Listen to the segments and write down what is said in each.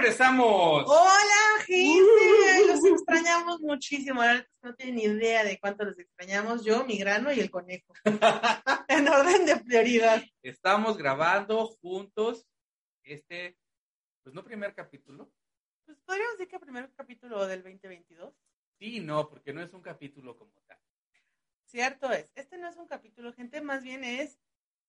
regresamos! hola gente, los extrañamos muchísimo. Que no tienen ni idea de cuánto los extrañamos. Yo, mi grano y el conejo. en orden de prioridad. Estamos grabando juntos este, pues no primer capítulo. Pues podríamos decir que primer capítulo del 2022. Sí, no, porque no es un capítulo como tal. Cierto es. Este no es un capítulo, gente, más bien es,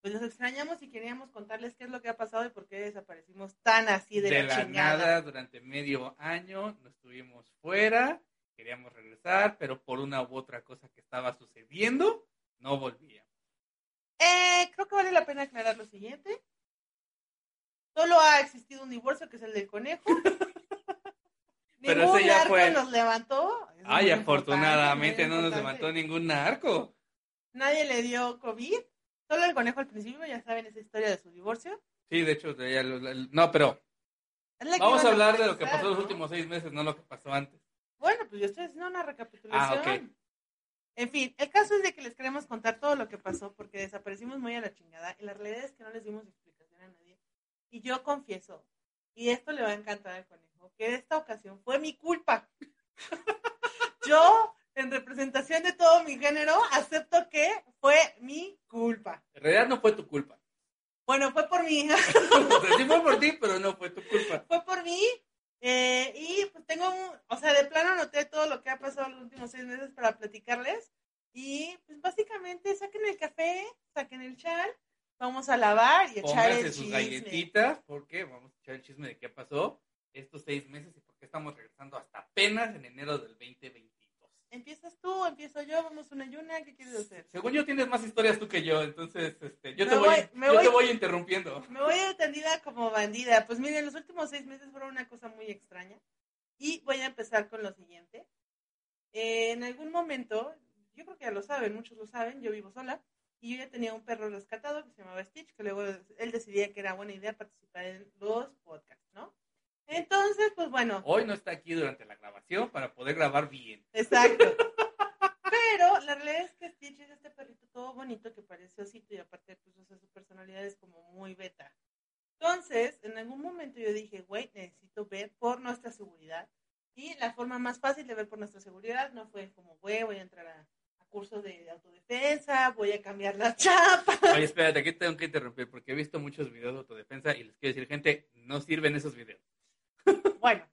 pues los extrañamos y queríamos contarles qué es lo que ha pasado y por qué desaparecimos tan así de, De la, la chingada. nada, durante medio año, nos estuvimos fuera, queríamos regresar, pero por una u otra cosa que estaba sucediendo, no volvíamos. Eh, creo que vale la pena aclarar lo siguiente. Solo ha existido un divorcio, que es el del conejo. Pero Ningún ese ya narco fue- nos levantó. Es Ay, afortunadamente no nos levantó ningún narco. Nadie le dio COVID. Solo el conejo al principio, ya saben esa historia de su divorcio. Sí, de hecho, de- no, pero vamos a hablar de lo que pasó los últimos seis meses, no lo que pasó antes. Bueno, pues yo estoy haciendo una recapitulación. Ah, ok. En fin, el caso es de que les queremos contar todo lo que pasó porque desaparecimos muy a la chingada y la realidad es que no les dimos explicación a nadie. Y yo confieso, y esto le va a encantar al conejo, que esta ocasión fue mi culpa. yo, en representación de todo mi género, acepto que fue mi culpa. En realidad no fue tu culpa. Bueno, fue por mí. Sí fue por ti, pero no fue tu culpa. fue por mí. eh, y pues tengo, un- o sea, de plano anoté todo lo que ha pasado los últimos seis meses para platicarles. Y pues básicamente saquen el café, saquen el chal, vamos a lavar y echar Pónganse el sus chisme. galletitas, porque vamos a echar el chisme de qué pasó estos seis meses y por qué estamos regresando hasta apenas en enero del 2022. Empiezas tú, empiezo yo, vamos una y una, ¿qué quieres hacer? Según yo tienes más historias tú que yo, entonces este, yo, Me te, voy, yo voy- te voy interrumpiendo. Me voy entendida como bandida. Pues miren, los últimos seis meses fueron una cosa muy extraña. Y voy a empezar con lo siguiente. Eh, en algún momento, yo creo que ya lo saben, muchos lo saben, yo vivo sola. Y yo ya tenía un perro rescatado que se llamaba Stitch, que luego él decidía que era buena idea participar en los podcasts, ¿no? Entonces, pues bueno, Hoy no está aquí durante la grabación para poder grabar bien. Exacto. Pero la realidad es que Stitch es este perrito todo bonito que parece osito y aparte pues o sea, su personalidad es como muy beta. Entonces, en algún momento yo dije, güey, necesito ver por nuestra seguridad. Y la forma más fácil de ver por nuestra seguridad no fue como, güey, voy a entrar a, a cursos de autodefensa, voy a cambiar las chapas. Oye, espérate, aquí tengo que interrumpir porque he visto muchos videos de autodefensa y les quiero decir, gente, no sirven esos videos. Bueno,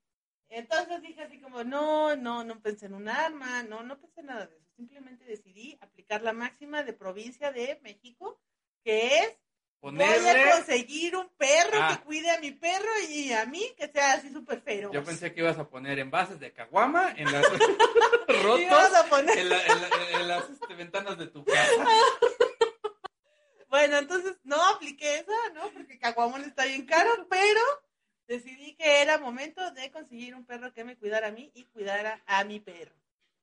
entonces dije así como, no, no, no pensé en un arma, no, no pensé en nada de eso. Simplemente decidí aplicar la máxima de provincia de México, que es, voy a conseguir un perro Ah. que cuide a mi perro y a mí que sea así súper feroz. Yo pensé que ibas a poner envases de caguama en las rotos vamos a poner, en, la- en la- en las este, ventanas de tu casa. bueno, entonces no apliqué esa, ¿no? Porque Caguamón está bien caro, pero decidí que era momento de conseguir un perro que me cuidara a mí y cuidara a mi perro.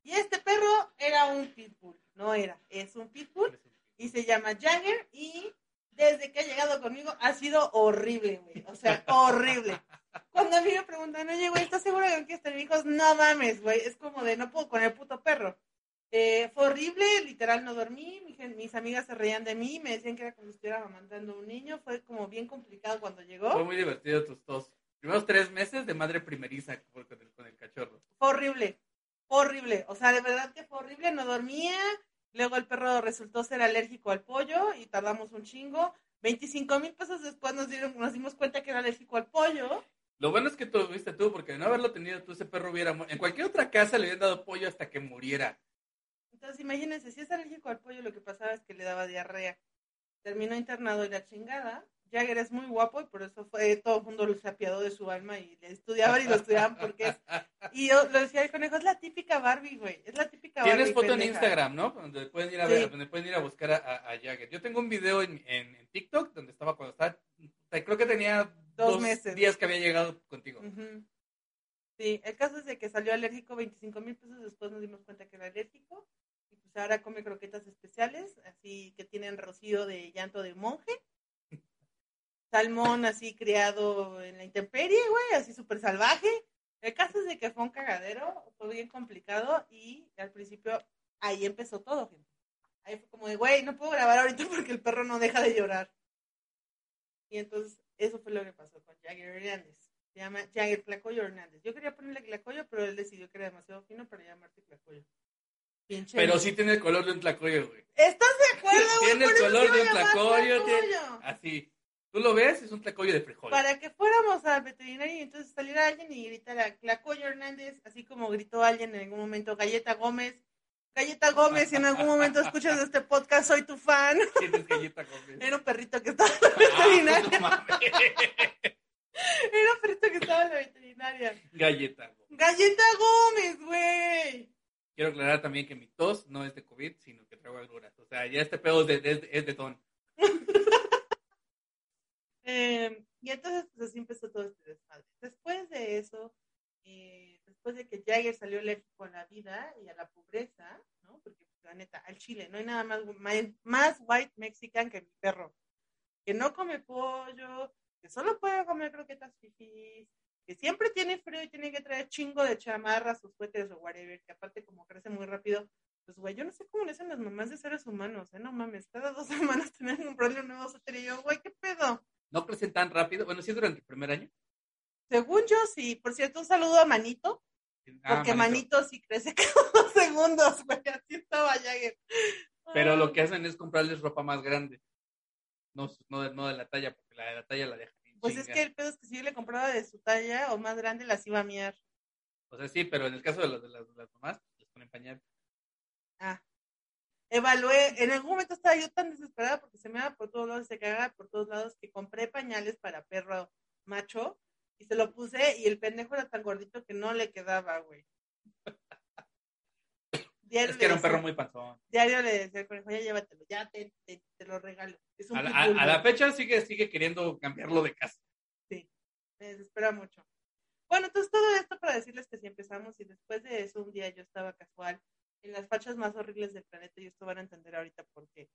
Y este perro era un pitbull, no era, es un pitbull y se llama Jagger y desde que ha llegado conmigo ha sido horrible, güey. O sea, horrible. Cuando a mí me preguntan, oye, güey, ¿estás segura que quieres tener hijos? No mames, güey. Es como de no puedo con el puto perro. Eh, fue horrible, literal no dormí. mis amigas se reían de mí, me decían que era como si estuviera amamantando un niño. Fue como bien complicado cuando llegó. Fue muy divertido tus dos primeros tres meses de madre primeriza con el, con el cachorro. Fue horrible, horrible. O sea, de verdad que fue horrible, no dormía. Luego el perro resultó ser alérgico al pollo y tardamos un chingo. 25 mil pesos después nos, dieron, nos dimos cuenta que era alérgico al pollo. Lo bueno es que tú viste tú, porque de no haberlo tenido tú, ese perro hubiera En cualquier otra casa le hubieran dado pollo hasta que muriera. Entonces, imagínense, si es alérgico al pollo, lo que pasaba es que le daba diarrea. Terminó internado y la chingada. Jagger es muy guapo y por eso fue todo el mundo se apiadó de su alma y le estudiaban y lo estudiaban porque es. Y yo lo decía el conejo, es la típica Barbie, güey. Es la típica Barbie. Tienes foto en. Instagram, ¿no? Donde pueden ir a ver, Sí. donde pueden ir a buscar a, a- a Jagger. Yo tengo un video en, en- en TikTok donde estaba cuando estaba, creo que tenía Dos dos, meses. días que había llegado contigo. Sí, el caso es de que salió alérgico 25 mil pesos, después nos dimos cuenta que era alérgico ahora come croquetas especiales, así que tienen rocío de llanto de monje, salmón así criado en la intemperie, güey, así súper salvaje. El caso es de que fue un cagadero, fue bien complicado y al principio ahí empezó todo, gente. Ahí fue como de, güey, no puedo grabar ahorita porque el perro no deja de llorar. Y entonces, eso fue lo que pasó con Jagger Hernández. Se llama Jagger Tlacoyo Hernández. Yo quería ponerle Tlacoyo, pero él decidió que era demasiado fino para llamarte Tlacoyo. Pinche Pero sí tiene el color de un tlacoyo, güey. ¿Estás de acuerdo, güey? Tiene el color de un tlacoyo, tiene-. Así. Tú lo ves, es un tlacoyo de frijol. Para que fuéramos al veterinario y entonces saliera alguien y gritara Tlacoyo Hernández, así como gritó alguien en algún momento, Galleta Gómez. Galleta Gómez, si en algún momento escuchas este podcast, soy tu fan. Tienes galleta con Era un perrito que estaba en la veterinaria. Ah, no mames. Era un perrito que estaba en la veterinaria. Galleta. güey. Galleta Gómez, güey. Quiero aclarar también que mi tos no es de COVID, sino que traigo agruras. O sea, ya este pedo es de, es de, ton. Eh, y entonces, pues así empezó todo este desmadre. Después de eso, eh, después de que Jagger salió alérgico a la vida y a la pobreza, ¿no? Porque, pues, la neta, al chile, no hay nada más, más, más white mexican que mi perro. Que no come pollo, que solo puede comer croquetas fifís, que siempre tiene frío y tiene que traer chingo de chamarras o suéteres o whatever, que aparte como crece muy rápido, pues güey, yo no sé cómo le hacen las mamás de seres humanos, ¿eh? No mames, cada dos semanas tienen que comprarle un nuevo suéter y yo, güey, ¿qué pedo? No crecen tan rápido. Bueno, sí es durante el primer año. Según yo, sí. Por cierto, un saludo a Manito, Ah, porque manito. Manito sí crece cada dos segundos, güey. Así estaba Jagger. Pero lo que hacen es comprarles ropa más grande. No, no, de, no de la talla, porque la de la talla la dejan. Pues es que el pedo es que si yo le compraba de su talla o más grande, las iba a miar. O sea, sí, pero en el caso de las, de las, de las mamás, les ponen pañal. Ah. Evalué, en algún momento estaba yo tan desesperada porque se me daba por todos lados, se cagaba por todos lados, que compré pañales para perro macho y se lo puse y el pendejo era tan gordito que no le quedaba, güey. Diario Es que era un perro muy panzón. Diario le decía al conejo, ya llévatelo, ya te, te, te lo regalo. Es un A la, pitbull, a- a la güey. fecha sigue, sigue queriendo cambiarlo de casa. me desespera mucho. Bueno, entonces todo esto para decirles que si empezamos y después de eso un día yo estaba casual en las fachas más horribles del planeta y esto van a entender ahorita por qué.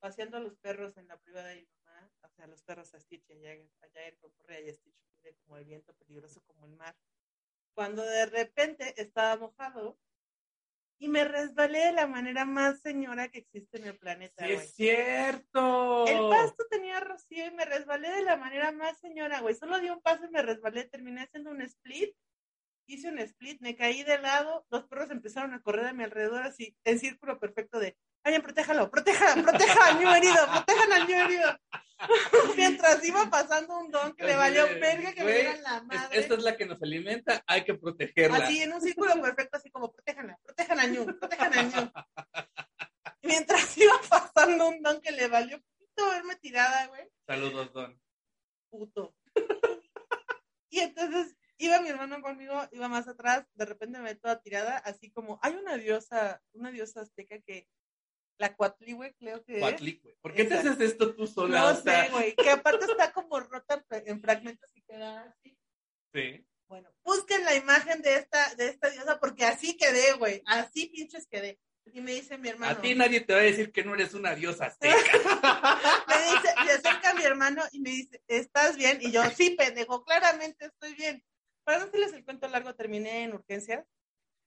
Paseando a los perros en la privada de mi mamá, o sea, los perros a Stitch y a Jagger, a Jagger con correa y a Stitch libre como el viento, peligroso como el mar. Cuando de repente estaba mojado y me resbalé de la manera más señora que existe en el planeta, ¡Sí güey. es cierto! El pasto tenía rocío y me resbalé de la manera más señora, güey. Solo di un paso y me resbalé, terminé haciendo un split. Hice un split, me caí de lado, los perros empezaron a correr a mi alrededor así, en círculo perfecto de, vayan, protéjalo, protéjalo, protejan al niño herido, protejan al niño herido. Mientras iba pasando un don que le valió verga que me dieran la madre. esta es la que nos alimenta, hay que protegerla. Así, en un círculo perfecto, así como, protéjanla, protejan al ñu, protejan al ñu. Mientras iba pasando un don que le valió poquito verme tirada, güey. Saludos, Don. puto. y entonces iba mi hermano conmigo, iba más atrás, de repente me ve toda tirada, así como, hay una diosa, una diosa azteca que, la Cuatlicue, creo que es. Cuatli, güey. ¿Por qué te haces esto tú sola? No O sea, sé, güey, que aparte está como rota en fra- en fragmentos y queda así. Sí. Bueno, busquen la imagen de esta, de esta diosa, porque así quedé, güey, así pinches quedé. Y me dice mi hermano. A ti nadie te va a decir que no eres una diosa azteca. me dice, se acerca mi hermano y me dice, ¿estás bien? Y yo, sí, pendejo, claramente estoy bien. Para no hacerles el cuento largo, terminé en urgencias.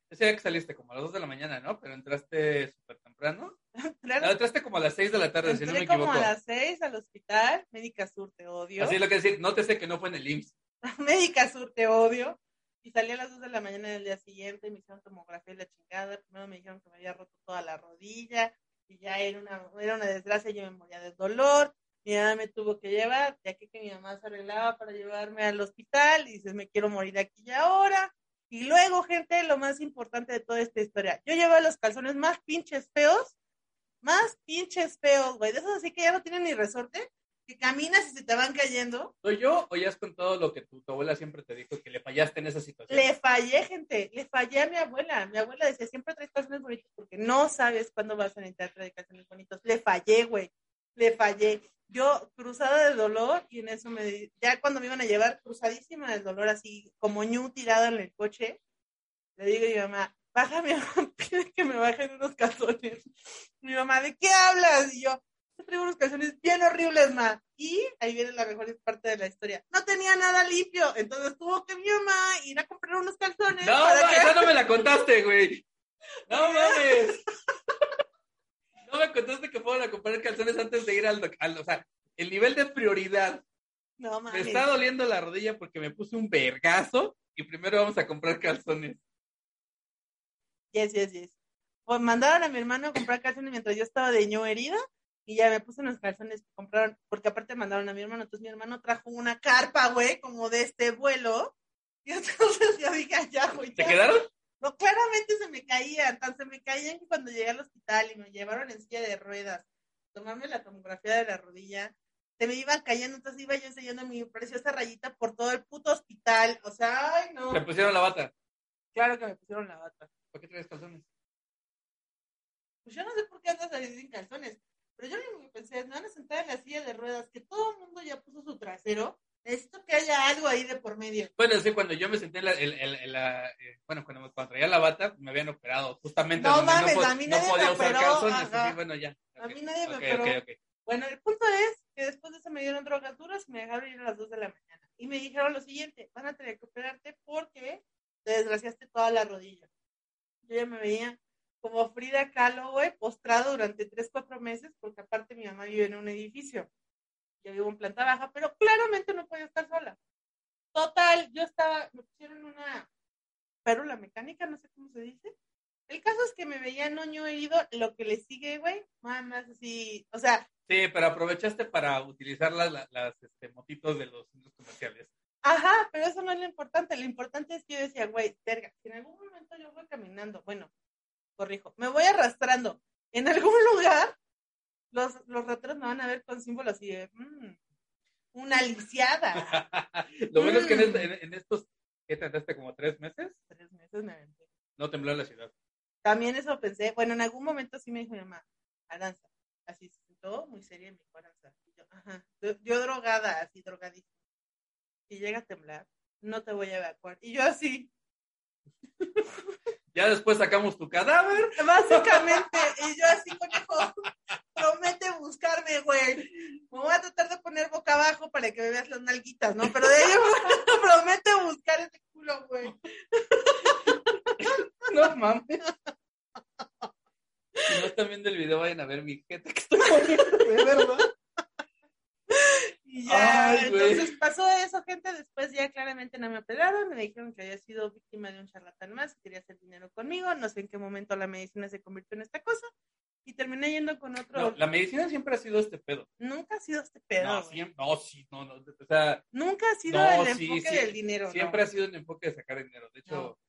Ese día que saliste como a las 2 de la mañana, ¿no? Pero entraste súper temprano. No, entraste como a las 6 de la tarde, si no me entré como equivoco. a las seis al hospital, Médica Sur, te odio. Así es lo que decir, no te sé que no fue en el IMSS. Médica Sur, te odio. Y salí a las 2 de la mañana del día siguiente, me hicieron tomografía y la chingada. Primero me dijeron que me había roto toda la rodilla y ya era una, era una desgracia, yo me moría de dolor. Mi mamá me tuvo que llevar, ya que, que mi mamá se arreglaba para llevarme al hospital y dices, me quiero morir aquí y ahora. Y luego, gente, lo más importante de toda esta historia, yo llevaba los calzones más pinches feos, más pinches feos, güey, de esos así que ya no tienen ni resorte, que caminas y se te van cayendo. ¿Soy yo o ya has contado lo que tu, tu abuela siempre te dijo, que le fallaste en esa situación? Le fallé, gente, le fallé a mi abuela. Mi abuela decía, siempre traes calzones bonitos porque no sabes cuándo vas a necesitar traer calzones bonitos. Le fallé, güey, le fallé. Yo cruzada de dolor y en eso me, ya cuando me iban a llevar cruzadísima del dolor, así como ñu tirada en el coche, le digo a mi mamá, bájame, pide que me bajen unos calzones. Mi mamá, ¿de qué hablas? Y yo, yo traigo unos calzones bien horribles, ma. Y ahí viene la mejor parte de la historia. No tenía nada limpio, entonces tuvo que mi mamá ir a comprar unos calzones. No, para ma, que- esa no me la contaste, güey. No mames. No me contaste que fueron a comprar calzones antes de ir al, al- O sea, el nivel de prioridad No Me mames. está doliendo la rodilla porque me puse un vergazo y primero vamos a comprar calzones. Yes, yes, yes. Pues mandaron a mi hermano a comprar calzones mientras yo estaba de ño herida y ya me puse unos calzones que compraron, porque aparte mandaron a mi hermano, entonces mi hermano trajo una carpa, güey, como de este vuelo. Y entonces yo dije, "Ah, ya, güey, ¿Te ya". quedaron? No, claramente se me caían, tan se me caían que cuando llegué al hospital y me llevaron en silla de ruedas, tomarme la tomografía de la rodilla, se me iban cayendo, entonces iba yo enseñando mi preciosa rayita por todo el puto hospital. O sea, ay, no. Te pusieron la bata. Claro que me pusieron la bata. ¿Por qué traes calzones? Pues yo no sé por qué andas ahí sin calzones, pero yo lo único que pensé es, me van a sentar en la silla de ruedas, que todo el mundo ya puso su trasero, necesito que haya algo ahí de por medio. Bueno, sí, cuando yo me senté en la, en- en- la- eh, bueno, cuando, me- cuando traía la bata, me habían operado justamente No mames, po- a mí no nadie podía me usar operó, calzones. ajá. así, bueno, ya. A mí nadie me operó. Bueno, el punto es que después de eso me dieron drogas duras y me dejaron ir a las 2 de la mañana. Y me dijeron lo siguiente, van a tener que operarte porque te desgraciaste toda la rodilla. Yo ya me veía como Frida Kahlo, güey, postrado durante 3, 4 meses, porque aparte mi mamá vive en un edificio. Yo vivo en planta baja, pero claramente no podía estar sola. Total, yo estaba, me pusieron una pérula mecánica, no sé cómo se dice. El caso es que me veía noño herido, lo que le sigue, güey, más así, o sea, Sí, pero aprovechaste para utilizar las, las, las, este, motitos de los centros comerciales. Ajá, pero eso no es lo importante. Lo importante es que yo decía, güey, verga, si en algún momento yo voy caminando, bueno, corrijo, me voy arrastrando en algún lugar, los, los rateros me van a ver con símbolos así de, mm, una lisiada. Lo bueno es que en, Mm. este- en- estos, ¿qué trataste? ¿Como tres meses? Tres meses me aventé. No tembló la ciudad. También eso pensé, bueno, en algún momento sí me dijo mi mamá, Aranza, así se sentó muy seria y me dijo, Aranza, y yo, ajá, yo, yo drogada, así drogadísima. Si llega a temblar, no te voy a evacuar. Y yo así, Ya después sacamos tu cadáver. Básicamente, y yo así, conejo, promete buscarme, güey. Me voy a tratar de poner boca que me veas las nalguitas, ¿no? Pero de ahí promete buscar ese culo, güey. No mames. Si no están viendo el video, vayan a ver mi jeta que estoy poniendo, verdad. Y ya, Ay, entonces pasó eso, gente. Después ya claramente no me operaron. Me dijeron que había sido víctima de un charlatán más, quería hacer dinero conmigo. No sé en qué momento la medicina se convirtió en esta cosa. Terminé yendo con otro. No, la medicina siempre ha sido este pedo. Nunca ha sido este pedo. No, siempre, no, sí, no, no, o sea, Nunca ha sido No, el enfoque sí, del dinero. siempre ha sido un enfoque de sacar dinero. De hecho,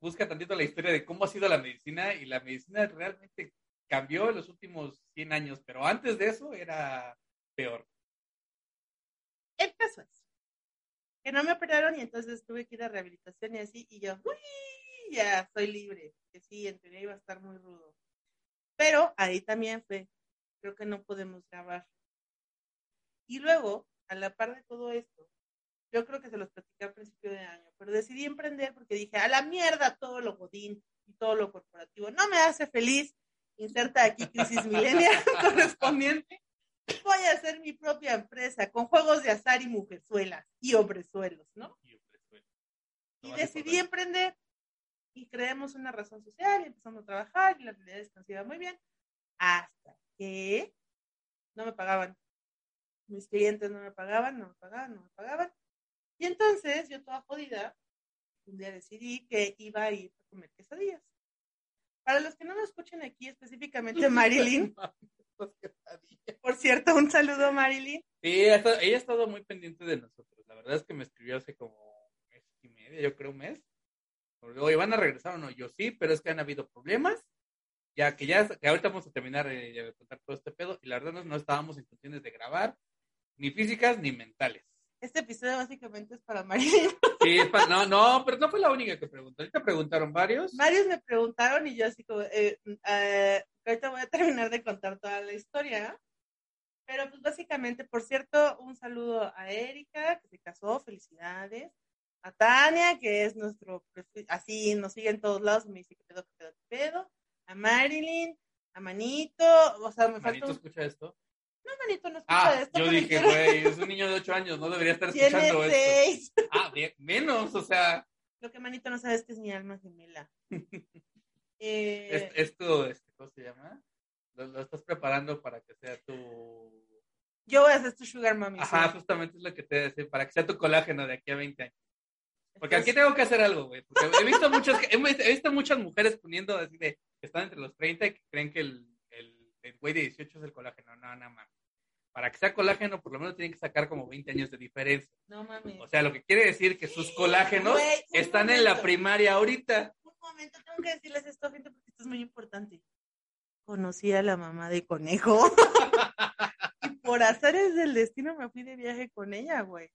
busca tantito la historia de cómo ha sido la medicina y la medicina realmente cambió en los últimos 100 años, pero antes de eso era peor. El caso es que no me operaron y entonces tuve que ir a rehabilitación y así, y yo, uy, ya soy libre, que sí, en teoría iba a estar muy rudo. Pero ahí también fue, creo que no podemos grabar. Y luego, a la par de todo esto, yo creo que se los platicé a principio de año, pero decidí emprender porque dije, a la mierda todo lo godín y todo lo corporativo, no me hace feliz, inserta aquí crisis milenial correspondiente. Voy a hacer mi propia empresa con juegos de azar y mujerzuelas y hombrezuelos, ¿no? Y, bueno, Y decidí emprender y creamos una razón social y empezamos a trabajar y la realidad es que nos iba muy bien hasta que no me pagaban. Mis clientes no me pagaban, no me pagaban, no me pagaban. Y entonces yo toda jodida, un día decidí que iba a ir a comer quesadillas. Para los que no me escuchen aquí, específicamente Marilyn, por cierto, un saludo Marilyn. Sí, ella ha estado- muy pendiente de nosotros. La verdad es que me escribió hace como mes y medio, yo creo un mes. Oye, ¿van a regresar o no? Yo sí, pero es que han habido problemas. Ya que ya, que ahorita vamos a terminar eh, de contar todo este pedo. Y la verdad no, no estábamos en condiciones de grabar, ni físicas ni mentales. Este episodio básicamente es para Marilyn. Sí, es pa- no, no, pero no fue la única que preguntó. Ahorita preguntaron varios. Varios me preguntaron y yo así como, eh, eh, ahorita voy a terminar de contar toda la historia. Pero pues básicamente, por cierto, un saludo a Erika, que se casó, felicidades. A Tania, que es nuestro, prefi- así nos sigue en todos lados, me dice que pedo, que pedo, que pedo. A Marilyn, a Manito, o sea, me falta Manito, escucha esto. No, Manito, no escucha Ah, esto. yo dije, güey, es un niño de 8 años, no debería estar escuchando esto. seis. Ah, bien, menos, o sea, Lo que Manito no sabe es que es mi alma gemela. Eh, es- esto, este, ¿cómo se llama? Lo, lo estás preparando para que sea tu, Yo voy a ser tu sugar mami. Ajá, sí. justamente es lo que te decía, para que sea tu colágeno de aquí a 20 años. Porque aquí tengo que hacer algo, güey. Porque he visto, muchas, he visto muchas mujeres poniendo así de que están entre los 30 y que creen que el, el, el güey de 18 es el colágeno. No, no, mames. Para que sea colágeno, por lo menos tienen que sacar como 20 años de diferencia. No mames. O sea, lo que quiere decir que sus colágenos Güey, están en la primaria ahorita. Un momento, tengo que decirles esto, gente, porque esto es muy importante. Conocí a la mamá de conejo. y por azares del destino me fui de viaje con ella, güey.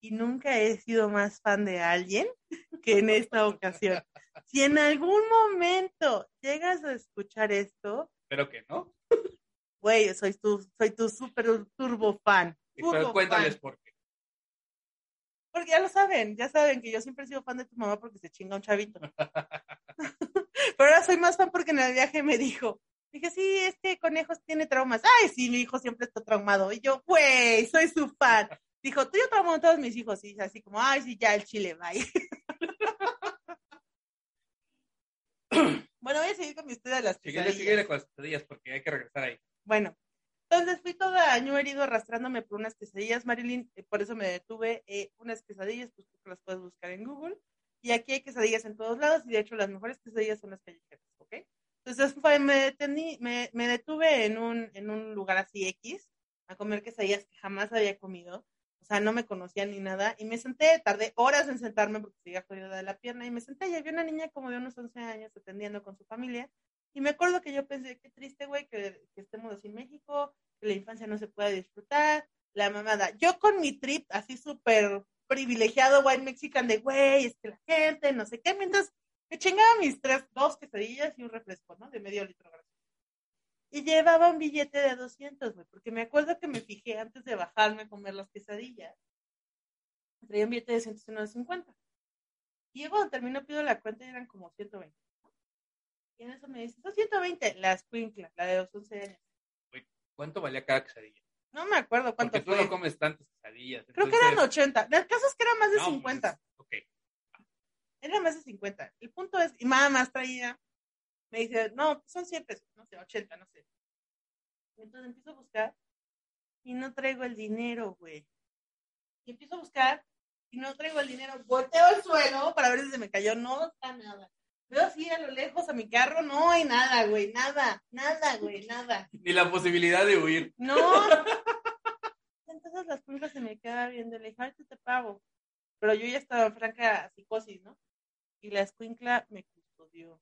Y nunca he sido más fan de alguien que en esta ocasión. Si en algún momento llegas a escuchar esto, Pero que no. güey, soy tu, soy tu super turbo fan. Turbo cuéntales fan. por qué. Porque ya lo saben, ya saben que yo siempre he sido fan de tu mamá porque se chinga un chavito. Pero ahora soy más fan porque en el viaje me dijo, dije, sí, este conejos tiene traumas. Ay, sí, mi hijo siempre está traumado. Y yo, güey, soy su fan. Dijo, tú yo a todos mis hijos. Y así como, ay, sí, ya el chile, bye. bueno, voy a seguir con mi historia de las quesadillas. síguele con las quesadillas porque hay que regresar ahí. Bueno, entonces fui todo año herido arrastrándome por unas quesadillas, Marilyn, eh, por eso me detuve. eh, unas quesadillas, pues tú las puedes buscar en Google. Y aquí hay quesadillas en todos lados y de hecho las mejores quesadillas son las callejeras, ¿ok? Entonces fue, me, detení- me, me detuve en un, en un lugar así X a comer quesadillas que jamás había comido. O sea, no me conocía ni nada. Y me senté, tardé horas en sentarme porque seguía jodida de la pierna. Y me senté y había una niña como de unos 11 años atendiendo con su familia. Y me acuerdo que yo pensé, qué triste, güey, que, estemos así en México, que la infancia no se pueda disfrutar, la mamada. Yo con mi trip así súper privilegiado, white mexican, de güey, es que la gente, no sé qué, mientras me chingaba mis tres, dos quesadillas y un refresco, ¿no? De medio litro gracias. Y llevaba un billete de 200, güey, porque me acuerdo que me fijé antes de bajarme a comer las quesadillas. Traía un billete de 150. Y yo cuando termino pido la cuenta y eran como 120. ¿no? Y en eso me dicen, son 120, la escuincla, la de los 11 años. ¿Cuánto valía cada quesadilla? No me acuerdo cuánto Porque tú fue. no comes tantas quesadillas. Creo que eran 80. El caso es que era más de No, pues, 50. ok. Era más de 50. El punto es, y nada más traía, me dice, no, son 100 pesos, no sé, 80, no sé. Entonces empiezo a buscar y no traigo el dinero, güey. Y empiezo a buscar y no traigo el dinero. Volteo al suelo para ver si se me cayó. No está nada. Veo así a lo lejos a mi carro, no hay nada, güey, nada, nada, güey, nada. Ni la posibilidad de huir. No. Entonces las pulgas se me quedaban viendo, le dije, ahorita te pago. Pero yo ya estaba en franca psicosis, ¿no? Y la escuincla me custodió.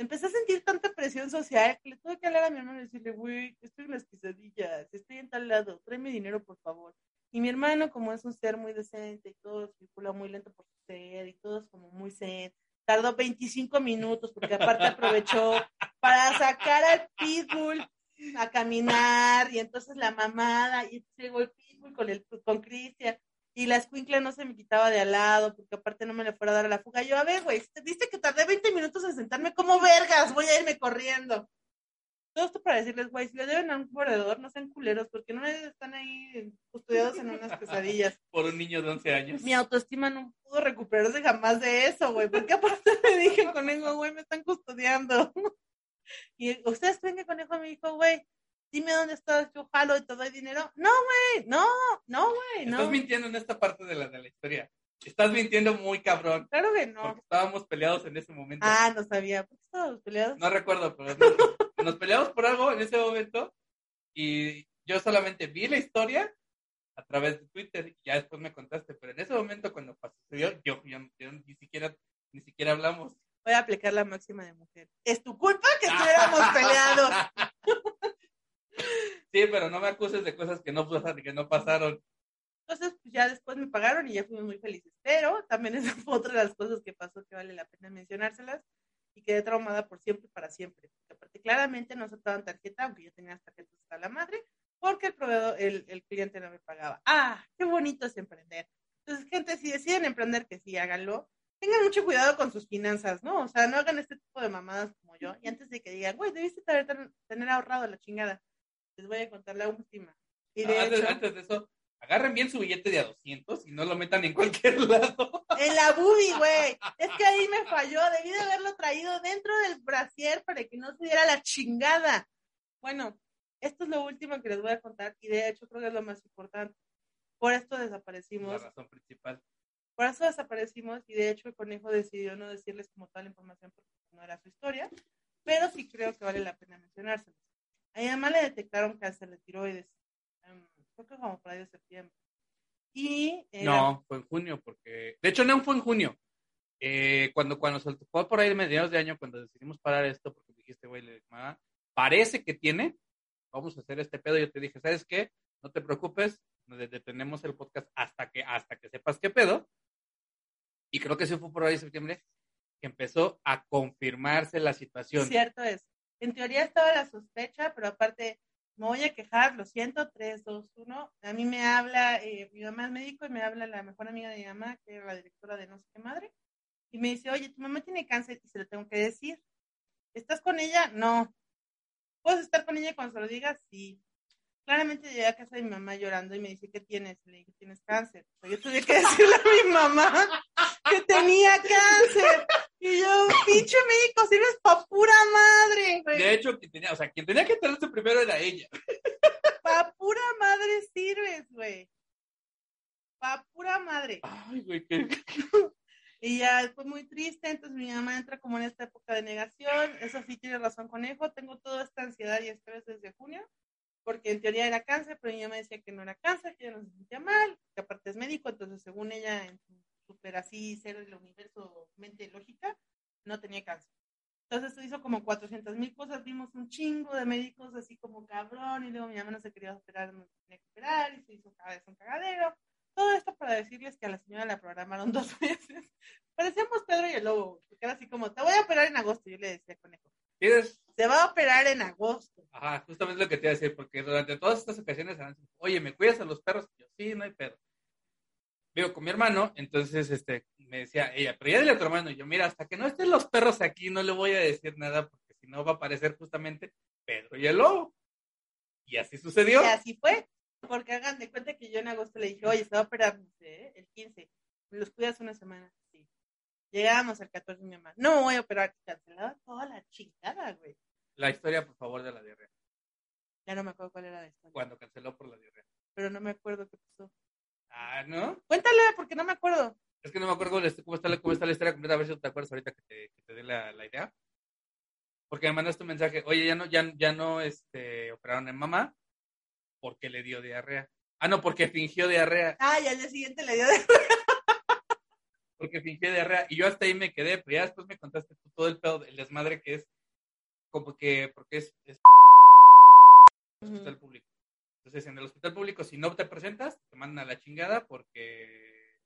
Empecé a sentir tanta presión social que le tuve que hablar a mi hermano y decirle, güey, estoy en las quesadillas, estoy en tal lado, tráeme dinero, por favor. Y mi hermano, como es un ser muy decente y todo, circula muy lento por su ser y todo es como muy zen, tardó 25 minutos porque aparte aprovechó para sacar al pitbull a caminar y entonces la mamada y llegó el pitbull con el con Cristian y la escuincla no se me quitaba de al lado porque aparte no me le fuera a dar a la fuga. Yo, a ver, güey, te viste que tardé 20 minutos en sentarme como vergas, voy a irme corriendo. Todo esto para decirles, güey, si le deben a un corredor, no sean culeros, porque no están ahí custodiados en unas pesadillas. Por un niño de 11 años. Mi autoestima no pudo recuperarse jamás de eso, güey, porque aparte me dije, conejo, güey, me están custodiando. Y ustedes creen que conejo me dijo, güey, dime dónde estás, yo jalo y te doy dinero. No, güey, no, no, güey, Estás no. mintiendo en esta parte de la, de la historia. Estás mintiendo muy cabrón. Claro que no. Porque estábamos peleados en ese momento. Ah, no sabía. ¿Por qué estábamos peleados? No recuerdo, pero nos, nos peleamos por algo en ese momento. Y yo solamente vi la historia a través de Twitter y ya después me contaste. Pero en ese momento, cuando pasó, yo, yo, yo- yo ni siquiera ni siquiera hablamos. Voy a aplicar la máxima de mujer. Es tu culpa que estuviéramos peleados. Sí, pero no me acuses de cosas que no, que no pasaron. Entonces, pues ya después me pagaron y ya fuimos muy felices. Pero también esa fue otra de las cosas que pasó que vale la pena mencionárselas y quedé traumada por siempre y para siempre. Porque aparte, claramente no aceptaban tarjeta, aunque yo tenía las tarjetas hasta la madre, porque el proveedor, el, el cliente no me pagaba. ¡Ah! ¡Qué bonito es emprender! Entonces, gente, si deciden emprender, que sí, háganlo. Tengan mucho cuidado con sus finanzas, ¿no? O sea, no hagan este tipo de mamadas como yo. Y antes de que digan, güey, debiste tener ahorrado la chingada. Les voy a contar la última. Y de antes, hecho, antes de eso, agarren bien su billete de a 200 y no lo metan en cualquier lado. En la boobie, güey. Es que ahí me falló. Debí de haberlo traído dentro del brasier para que no se diera la chingada. Bueno, Esto es lo último que les voy a contar y de hecho creo que es lo más importante. Por esto La desaparecimos, razón principal. por eso desaparecimos y de hecho el conejo decidió no decirles como toda la información porque no era su historia, pero sí creo que vale la pena mencionárselos. A mi mamá le detectaron cáncer de tiroides, em, creo que como por ahí de septiembre. Y era- No, fue en junio, porque. De hecho, no fue en junio. Eh, cuando, cuando fue por ahí de mediados de año, cuando decidimos parar esto, porque dijiste, güey, le- parece que tiene, vamos a hacer este pedo. Yo te dije, ¿sabes qué? No te preocupes, de- detenemos el podcast hasta que, hasta que sepas qué pedo. Y creo que sí fue por ahí de septiembre que empezó a confirmarse la situación. Cierto es. En teoría estaba la sospecha, pero aparte me voy a quejar, lo siento, 3, 2, 1. A mí me habla, eh, mi mamá es médico y me habla la mejor amiga de mi mamá, que era la directora de no sé qué madre, y me dice, oye, tu mamá tiene cáncer y se lo tengo que decir. ¿Estás con ella? No. ¿Puedes estar con ella cuando se lo digas? Sí. Claramente llegué a casa de mi mamá llorando y me dice, ¿qué tienes? Le dije, tienes cáncer. O sea, yo tuve que decirle a mi mamá que tenía cáncer. Y yo, pinche médico, sirves pa' pura madre, güey. De hecho, quien tenía, o sea, quien tenía que enterarse primero era ella. Pa' pura madre sirves, güey. Pa' pura madre. Ay, güey, qué, Y ya fue muy triste, entonces mi mamá entra como en esta época de negación. Eso sí tiene razón, conejo. Tengo toda esta ansiedad y estrés desde junio, porque en teoría era cáncer, pero mi mamá decía que no era cáncer, que ella no se sentía mal, que aparte es médico, entonces según ella, en su super así ser del universo mente lógica, no tenía cáncer. Entonces se hizo como 400 mil cosas, vimos un chingo de médicos así como cabrón, y luego mi mamá no se quería operar, no se tenía que operar, y se hizo cada vez un cagadero. Todo esto para decirles que a la señora la programaron dos veces. Parecíamos Pedro y el Lobo, porque era así como, te voy a operar en agosto, yo le decía conejo. ¿Quieres? Se va a operar en agosto. Ajá, justamente lo que te iba a decir, porque durante todas estas ocasiones oye, ¿me cuidas a los perros? Y yo, sí, no hay pedo. Vivo con mi hermano, entonces este, me decía ella, pero ya dile a tu hermano, y yo, mira, hasta que no estén los perros aquí, no le voy a decir nada, porque si no va a aparecer justamente Pedro y el lobo. Y así sucedió. Y así fue, porque hagan de cuenta que yo en agosto le dije, oye, se va a operar, no sé, ¿eh? el 15, me los cuidas una semana. Sí. Llegábamos al 14 y mi mamá, no voy a operar, cancelaba toda la chingada, güey. La historia, por favor, de la diarrea. Ya no me acuerdo cuál era la historia, Cuando canceló por la diarrea. pero no me acuerdo qué pasó. Ah, ¿no? Cuéntale, porque no me acuerdo. Es que no me acuerdo cómo está, la, cómo está la historia completa, a ver si te acuerdas ahorita que te, que te dé la, la idea. Porque me mandaste un mensaje, oye, ya no, ya, ya no este, operaron en mamá porque le dio diarrea. Ah, no, porque fingió diarrea, Ah, y al día siguiente le dio de... porque fingió diarrea. Y yo hasta ahí me quedé, pero ya después me contaste tú todo el pedo, el desmadre que es, como que, porque es, es hospital público. Entonces, en el hospital público, si no te presentas, te mandan a la chingada porque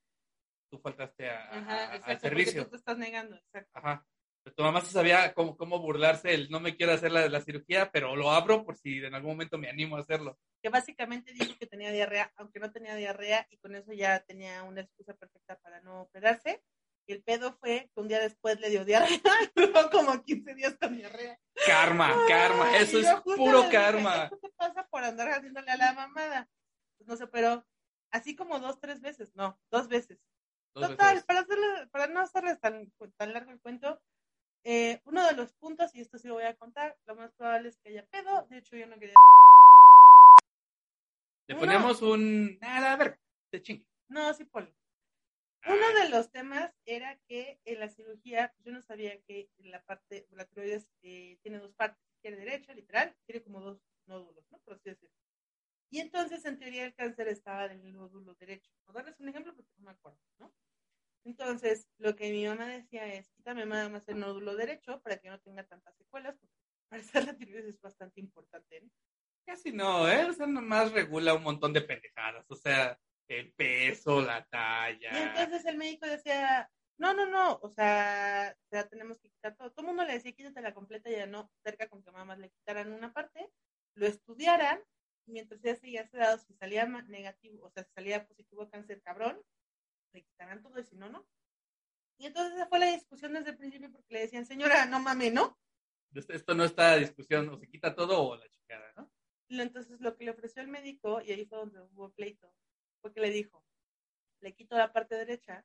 tú faltaste a- Ajá, al exacto, porque servicio. tú te estás negando, exacto. Ajá. Pero tu mamá sí sabía cómo, cómo burlarse, el no me quiero hacer la, la cirugía, pero lo abro por si en algún momento me animo a hacerlo. que básicamente dijo que tenía diarrea, aunque no tenía diarrea, y con eso ya tenía una excusa perfecta para no operarse. Y el pedo fue que un día después le dio diarrea, y duró como 15 días con diarrea. Karma, karma, eso es puro karma. Te pasa por andar haciéndole a la mamada. Pues no se operó. Así como dos, tres veces, no, dos veces. Dos Total, veces. para, hacerle, para no hacerles tan, tan largo el cuento, eh, uno de los puntos, y esto sí lo voy a contar, lo más probable es que haya pedo. De hecho, yo no quería. Le ponemos un. Nada, a ver, te chingue. No, sí, ponlo. Uno de los temas era que en la cirugía, pues, yo no sabía que la parte, la tiroides eh, tiene dos partes, izquierda y derecha, literal, tiene como dos nódulos, ¿no? Por así decirlo. Y entonces, en teoría, el cáncer estaba en el nódulo derecho. Por darles un ejemplo, porque no me acuerdo, ¿no? Entonces, lo que mi mamá decía es, quítame nada más el nódulo derecho para que no tenga tantas secuelas, porque para hacer la tiroides es bastante importante, ¿no? Casi no, ¿eh? O sea, nomás regula un montón de pendejadas. O sea, el peso, la Y talla. entonces el médico decía, no, no, no, o sea, sea, tenemos que quitar todo. Todo el mundo le decía, quítate la completa, ya no, cerca con que mamás le quitaran una parte, lo estudiaran, y mientras ya seguía sedado, si salía negativo, o sea, si salía positivo cáncer cabrón, le quitaran todo, y si no, no. Y entonces esa fue la discusión desde el principio, porque le decían, señora, no mame, ¿no? Esto no está a discusión, o se quita todo o la chingada, ¿no? Y entonces lo que le ofreció el médico, y ahí fue donde hubo pleito, fue que le dijo, le quito la parte derecha,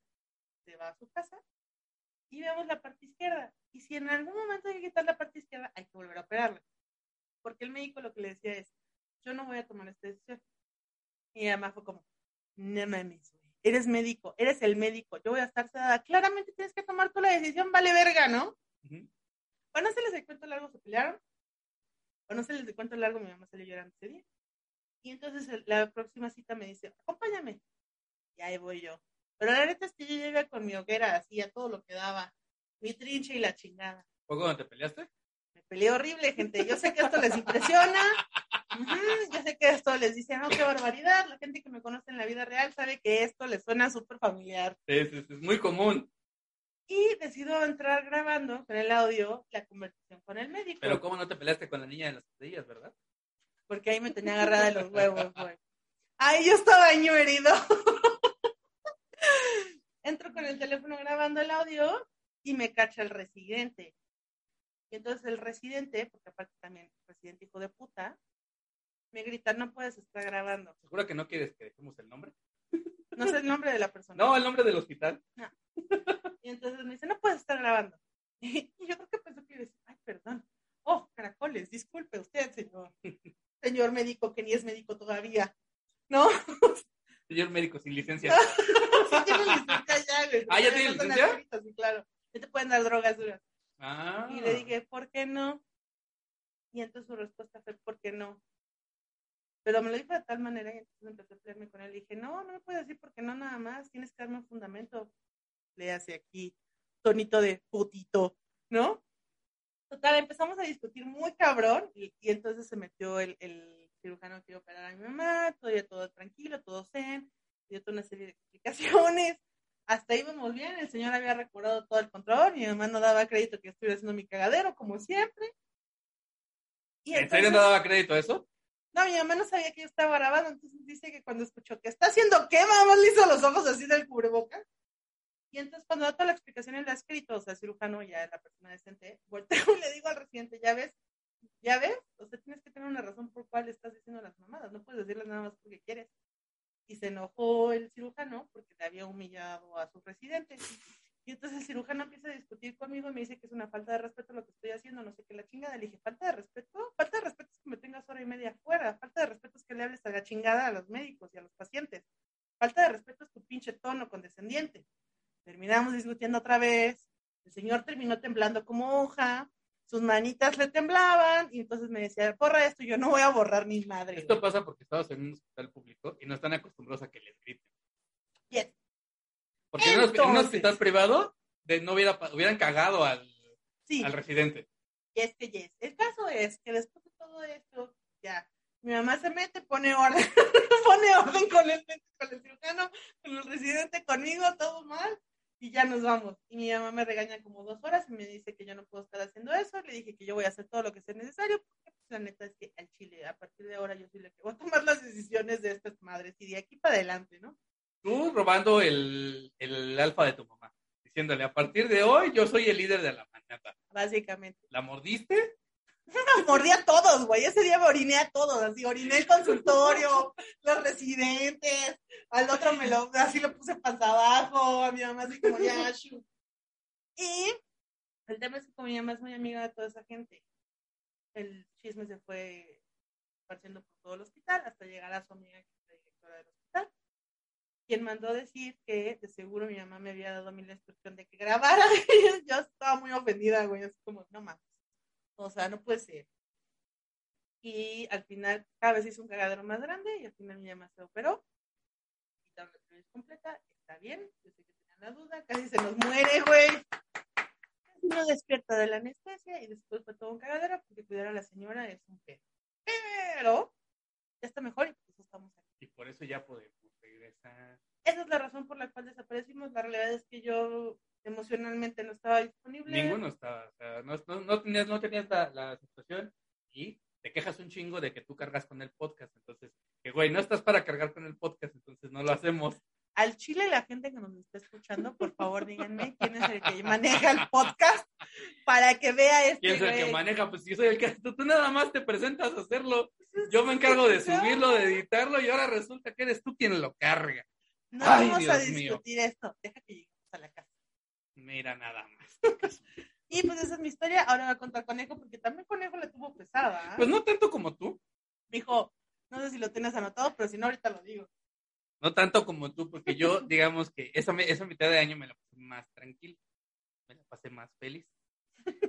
se va a su casa y vemos la parte izquierda. Y si en algún momento hay que quitar la parte izquierda, hay que volver a operarla. Porque el médico lo que le decía es, yo no voy a tomar esta decisión. Y mamá fue como, no mames, eres médico, eres el médico, yo voy a estar sedada. Claramente tienes que tomar tú la decisión, vale verga, ¿no? Ujú. Bueno, se les de cuento largo, se pelearon. O no se les de cuento largo, mi mamá salió llorando ese día. Y entonces la próxima cita me dice, acompáñame. Y ahí voy yo. Pero la neta es que yo llegué con mi hoguera así a todo lo que daba. Mi trinche y la chingada. ¿Fue cuando te peleaste? Me peleé horrible, gente. Yo sé que esto les impresiona. Ujú, Yo sé que esto les dice, no, qué barbaridad. La gente que me conoce en la vida real sabe que esto les suena súper familiar. Sí, es muy común. Y decido entrar grabando con el audio la conversación con el médico. Pero ¿cómo no te peleaste con la niña de las quesadillas, verdad? Porque ahí me tenía agarrada de los huevos, güey. Ay, yo estaba herido. Entro con el teléfono grabando el audio y me cacha el residente. Y entonces el residente, porque aparte también residente hijo de puta, me grita, no puedes estar grabando. ¿Segura que no quieres que dejemos el nombre? No sé el nombre de la persona. No, el nombre del hospital. Y entonces me dice, no puedes estar grabando. Y yo creo que pensó que iba a decir, ay, perdón. Oh, caracoles, disculpe usted, señor. Señor médico, que ni es médico todavía. ¿No? Señor médico sin licencia. Sí tiene licencia ya, güey. Ah, ¿ya tiene licencia? Sí, claro. Te pueden dar drogas duras. Ah. Y le dije, ¿por qué no? Y entonces su respuesta fue, ¿por qué no? Pero me lo dijo de tal manera y entonces empecé a pelearme con él. Le dije, no, no me puedes decir por qué no nada más. Tienes que darme un fundamento. Le hace aquí tonito de putito, ¿no? Total, empezamos a discutir muy cabrón y, y entonces se metió el, el cirujano que iba a operar a mi mamá, todavía todo tranquilo, todo zen, dio toda una serie de explicaciones. Hasta íbamos bien, el señor había recobrado todo el control, mi mamá no daba crédito que estuviera haciendo mi cagadero, como siempre. Y ¿En serio no daba crédito a eso? no, mi mamá no sabía que yo estaba grabando, entonces dice que cuando escuchó que está haciendo qué, mamá le hizo los ojos así del cubrebocas. Y entonces cuando da toda la explicación en la escrito, o sea, el cirujano ya la persona decente, volteo y le digo al residente, ya ves, ya ves, o sea, tienes que tener una razón por cuál estás diciendo las mamadas, no puedes decirlas nada más porque quieres. Y se enojó el cirujano porque le había humillado a su residente. Y entonces el cirujano empieza a discutir conmigo y me dice que es una falta de respeto lo que estoy haciendo, no sé qué la chingada. Le dije, ¿falta de respeto? Falta de respeto es que me tengas hora y media afuera. Falta de respeto es que le hables a la chingada a los médicos y a los pacientes. Falta de respeto es tu pinche tono condescendiente. Terminamos discutiendo otra vez. El señor terminó temblando como hoja. Sus manitas le temblaban y entonces me decía, borra esto. Y yo no voy a borrar mi madre. Esto pasa porque estabas en un hospital público y no están acostumbrados a que les griten. Yes. Porque en un, hosp- en un Entonces. hospital privado de, no hubiera, hubieran cagado al, Sí. al residente. Yes, que yes. El caso es que después de todo esto, ya, mi mamá se mete, pone orden, pone orden con el, con el cirujano, con el residente, conmigo, todo mal, y ya nos vamos. Y mi mamá me regaña como dos horas y me dice que yo no puedo estar haciendo eso. Le dije que yo voy a hacer todo lo que sea necesario, porque pues, la neta es que al Chile, a partir de ahora, yo soy la que voy a tomar las decisiones de estas madres y de aquí para adelante, ¿no? Tú robando el, el alfa de tu mamá, diciéndole, a partir de hoy yo soy el líder de la manata. Básicamente. ¿La mordiste? Nos mordí a todos, güey. Ese día me oriné a todos, así, oriné el consultorio, los residentes, al otro me lo, así lo puse panza abajo, a mi mamá así como ya. Y el tema es que como mi mamá es muy amiga de toda esa gente, el chisme se fue esparciendo por todo el hospital hasta llegar a su amiga que es la directora del hospital, quien mandó decir que de seguro mi mamá me había dado a mí la instrucción de que grabara. Yo estaba muy ofendida, güey, así como, no mames. O sea, no puede ser. Y al final, cada vez hizo un cagadero más grande y al final mi mamá se operó. Quitaron la tiroides completa, está bien. Yo sé que tenían la duda, casi se nos muere, güey. Casi no despierta de la anestesia y después fue todo un cagadero porque cuidar a la señora es un pedo. Pero ya está mejor y por eso estamos aquí. Y por eso ya podemos regresar. Esa es la razón por la cual desaparecimos. La realidad es que yo emocionalmente no estaba disponible. Ninguno estaba, o sea, no, no, no tenías, no tenías la, la situación y te quejas un chingo de que tú cargas con el podcast. Entonces, que güey, no estás para cargar con el podcast, entonces no lo hacemos. Al Chile, la gente que nos está escuchando, por favor, díganme quién es el que maneja el podcast para que vea este. ¿Quién es el que maneja? Pues yo soy el que tú, tú nada más te presentas a hacerlo. Yo me encargo de subirlo, de editarlo y ahora resulta que eres tú quien lo carga. No Ay, vamos a mío. discutir esto. Deja que lleguemos a la casa. Mira nada más. Y pues esa es mi historia. Ahora voy a contar Conejo porque también Conejo le tuvo pesada. ¿ah? Pues no tanto como tú. Dijo, No sé si lo tienes anotado, pero si no, ahorita lo digo. No tanto como tú, porque yo, digamos que esa, esa mitad de año me la pasé más tranquila, me la pasé más feliz.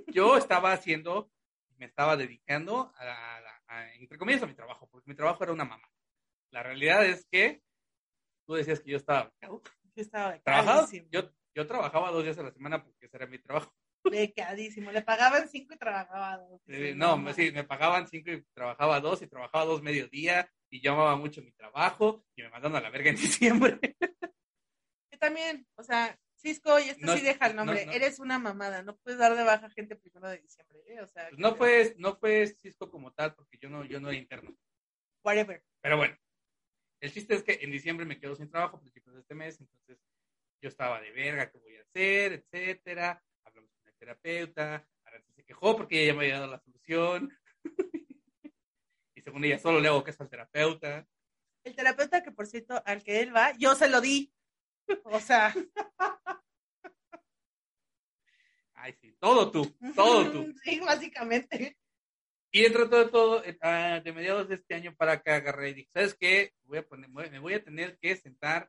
Yo estaba haciendo, me estaba dedicando a, a- a- entre comillas, a mi trabajo, porque mi trabajo era una mamá. La realidad es que tú decías que yo estaba. Yo estaba yo, yo trabajaba dos días a la semana porque ese era mi trabajo. Becadísimo. Le pagaban cinco y trabajaba dos. Eh, no, mames. sí, me pagaban cinco y trabajaba dos, y trabajaba dos mediodía, y yo amaba mucho mi trabajo, y me mandaron a la verga en diciembre. Yo también, o sea, Cisco, y esto No, sí deja el nombre, no, no. eres una mamada, no puedes dar de baja gente primero de diciembre, ¿eh? o sea, Pues no fue, no fue Cisco como tal, porque yo no, yo no era interno. whatever. Pero bueno, el chiste es que en diciembre me quedo sin trabajo a principios de este mes, entonces yo estaba de verga, ¿qué voy a hacer? Etcétera. Hablamos con el terapeuta, Aranza se quejó porque ella ya me había dado la solución. y según ella solo le hago caso al terapeuta. El terapeuta que por cierto, al que él va, yo se lo di. O sea, Ay, sí, todo tú, todo tú. Sí, básicamente. Y dentro de todo, todo eh, ah, de mediados de este año para acá agarré y dije, ¿sabes qué? Voy a poner, me voy a tener que sentar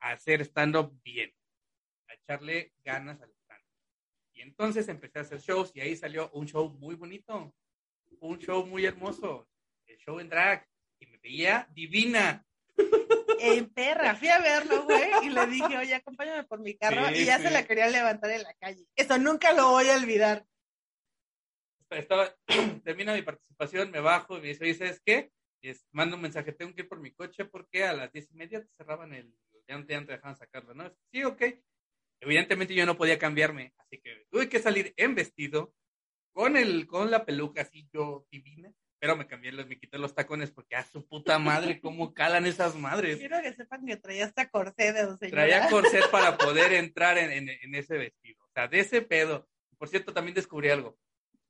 a hacer stand-up bien, a echarle ganas al stand Y entonces empecé a hacer shows y ahí salió un show muy bonito, un show muy hermoso, el show en drag, y me veía divina. En perra, fui a verlo, güey, y le dije, oye, acompáñame por mi carro, Sí, y ya sí. se la quería levantar en la calle. Eso nunca lo voy a olvidar. Estaba, termina mi participación, me bajo y me dice, oye, ¿sabes qué? Es, mando un mensaje, tengo que ir por mi coche porque a las diez y media te cerraban el, ya no te, ya no te dejaban sacarlo, ¿no? Sí, ok. Evidentemente yo no podía cambiarme, así que tuve que salir en vestido, con el, con la peluca así yo divina, pero me cambié, los- me quité los tacones porque a su puta madre, cómo calan esas madres. Quiero que sepan que traía hasta corsé de señora. Traía corset para poder entrar en, en- en ese vestido. O sea, de ese pedo. Por cierto, también descubrí algo.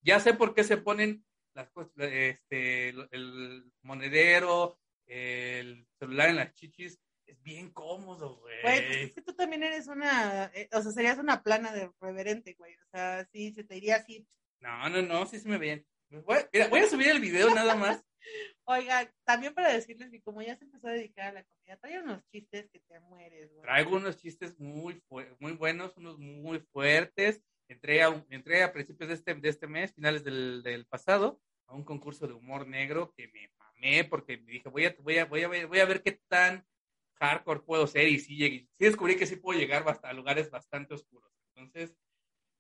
Ya sé por qué se ponen las cosas, este, el, monedero, el celular en las chichis. Es bien cómodo, Güey, pues güey. es que tú también eres una, eh, o sea, serías una plana de reverente, güey. O sea, sí, se te iría así. No, no, no, sí se me veían. Voy, mira, voy a subir el video nada más. Oiga, también para decirles que como ya se empezó a dedicar a la comida, trae unos chistes que te mueres, güey. Traigo unos chistes muy, fu- muy buenos, unos muy fuertes. Entré a, entré a principios de este, de este mes, finales del, del pasado, a un concurso de humor negro que me mamé porque me dije, voy a, voy a, voy a, voy a ver qué tan hardcore puedo ser y sí, llegué, sí descubrí que sí puedo llegar hasta lugares bastante oscuros. Entonces,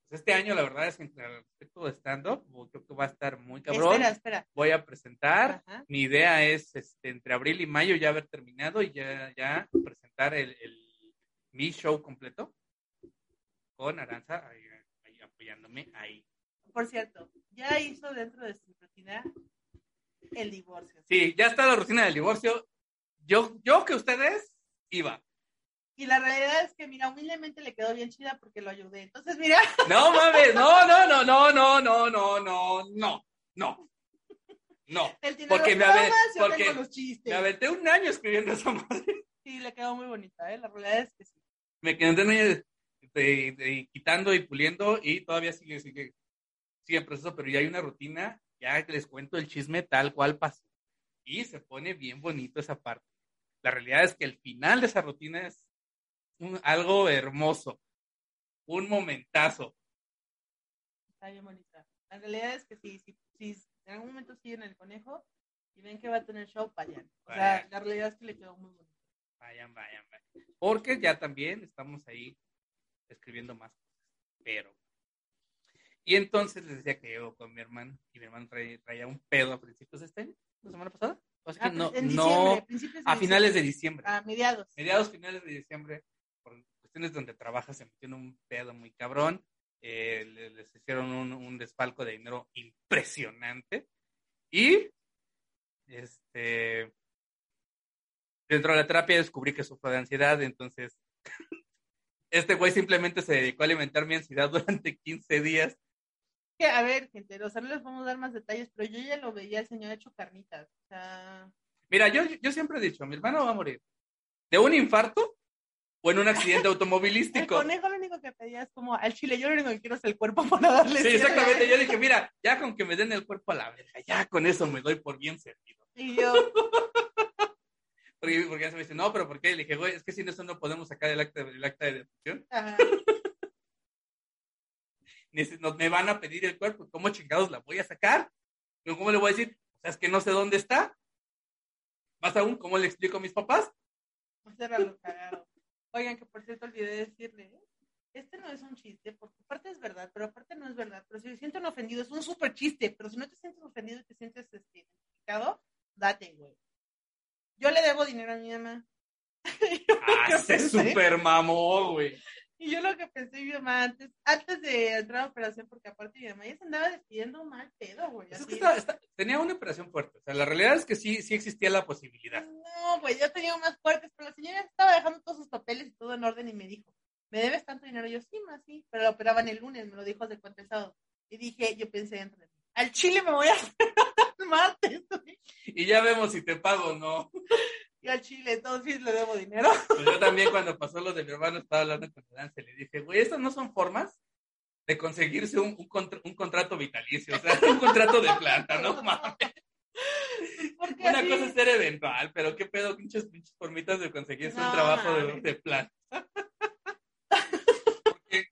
pues este año la verdad es que entre el aspecto de stand-up, creo que va a estar muy cabrón. Espera, espera. Voy a presentar Ajá. mi idea es este, entre abril y mayo ya haber terminado y ya, ya presentar el, el- mi show completo con Aranza apoyándome ahí. Por cierto, ya hizo dentro de su rutina el divorcio. Sí, ya está la rutina del divorcio. Yo, yo que ustedes iba. Y la realidad es que, mira, humildemente le quedó bien chida porque lo ayudé. Entonces, mira, No mames, no, no, no, no, no, no, no, no, no, no. No, él tiene Porque me ave- traumas, yo porque los chistes. me aventé un año escribiendo esa madre. Sí, le quedó muy bonita, ¿eh? La realidad es que sí. me quedé un año de- de- quitando y puliendo y todavía sigue, sigue, sigue en proceso, pero ya hay una rutina, ya les cuento el chisme tal cual pasó. Y se pone bien bonito esa parte. La realidad es que el final de esa rutina es un- algo hermoso, un momentazo. Está bien bonita. La realidad es que sí, sí, sí, en algún momento siguen el conejo y ven que va a tener show, vayan. O sea, Vayan. la realidad es que le quedó muy bonito. Vayan, vayan, vayan. Porque ya también estamos ahí escribiendo más cosas. Pero. Y entonces les decía que yo con mi hermano, y mi hermano traía, traía un pedo a principios de este año, la semana pasada. O sea Ah, no, a finales de diciembre. A mediados. Mediados, finales de diciembre, por cuestiones donde trabaja, se metió en un pedo muy cabrón. eh, le- les hicieron un, un desfalco de dinero impresionante. Y, este, dentro de la terapia descubrí que sufro de ansiedad, entonces, este güey simplemente se dedicó a alimentar mi ansiedad durante 15 días. Que, a ver, gente, o sea, no les podemos dar más detalles, pero yo ya lo veía el señor hecho carnitas. O sea, Mira, yo, yo siempre he dicho, mi hermano va a morir de un infarto o en un accidente El automovilístico. conejo lo único que pedía es como al chile, yo lo único que quiero es el cuerpo para darle. Sí, cierre. exactamente. Yo dije, mira, ya con que me den el cuerpo a la verga, ya con eso me doy por bien servido. Y yo, Porque, porque ya se me dice, no, pero ¿por qué? Le dije, güey, es que sin eso no podemos sacar el acta, el acta de defunción. nos- me van a pedir el cuerpo. ¿Cómo chingados la voy a sacar? Pero ¿Cómo le voy a decir? O sea, es que no sé dónde está. Más aún, ¿cómo le explico a mis papás? O sea, era lo cagado. Oigan, que por cierto olvidé decirle, este no es un chiste, porque aparte es verdad, pero aparte no es verdad. Pero si se sienten ofendidos, es un súper chiste, pero si no te sientes ofendido y te sientes este, identificado, date, güey. Yo le debo dinero a mi mamá. Ah, ¿Qué se super mamó, güey. Y yo lo que pensé mi mamá antes, antes de entrar a operación, porque aparte mi mamá ya se andaba despidiendo mal pedo, güey. Es que estaba- tenía una operación fuerte. O sea, la realidad es que sí, sí existía la posibilidad. No, güey, yo tenía más fuertes, pero la señora estaba dejando todos sus papeles y todo en orden y me dijo, ¿me debes tanto dinero? Yo, sí, más sí, pero lo operaban el lunes, me lo dijo hace cuánto el sábado. Y dije, yo pensé dentro de mí, al chile me voy a hacer el martes, güey. Y ya vemos si te pago o no. Y al chile, entonces le debo dinero. Pues yo también cuando pasó lo de mi hermano estaba hablando con Lance, le dije, güey, estas no son formas de conseguirse un, un, contra- un contrato vitalicio, o sea, un contrato de planta, no mames. Porque Una así- cosa es ser eventual, pero qué pedo, pinches, pinches formitas de conseguirse un trabajo de, mames. de planta. Porque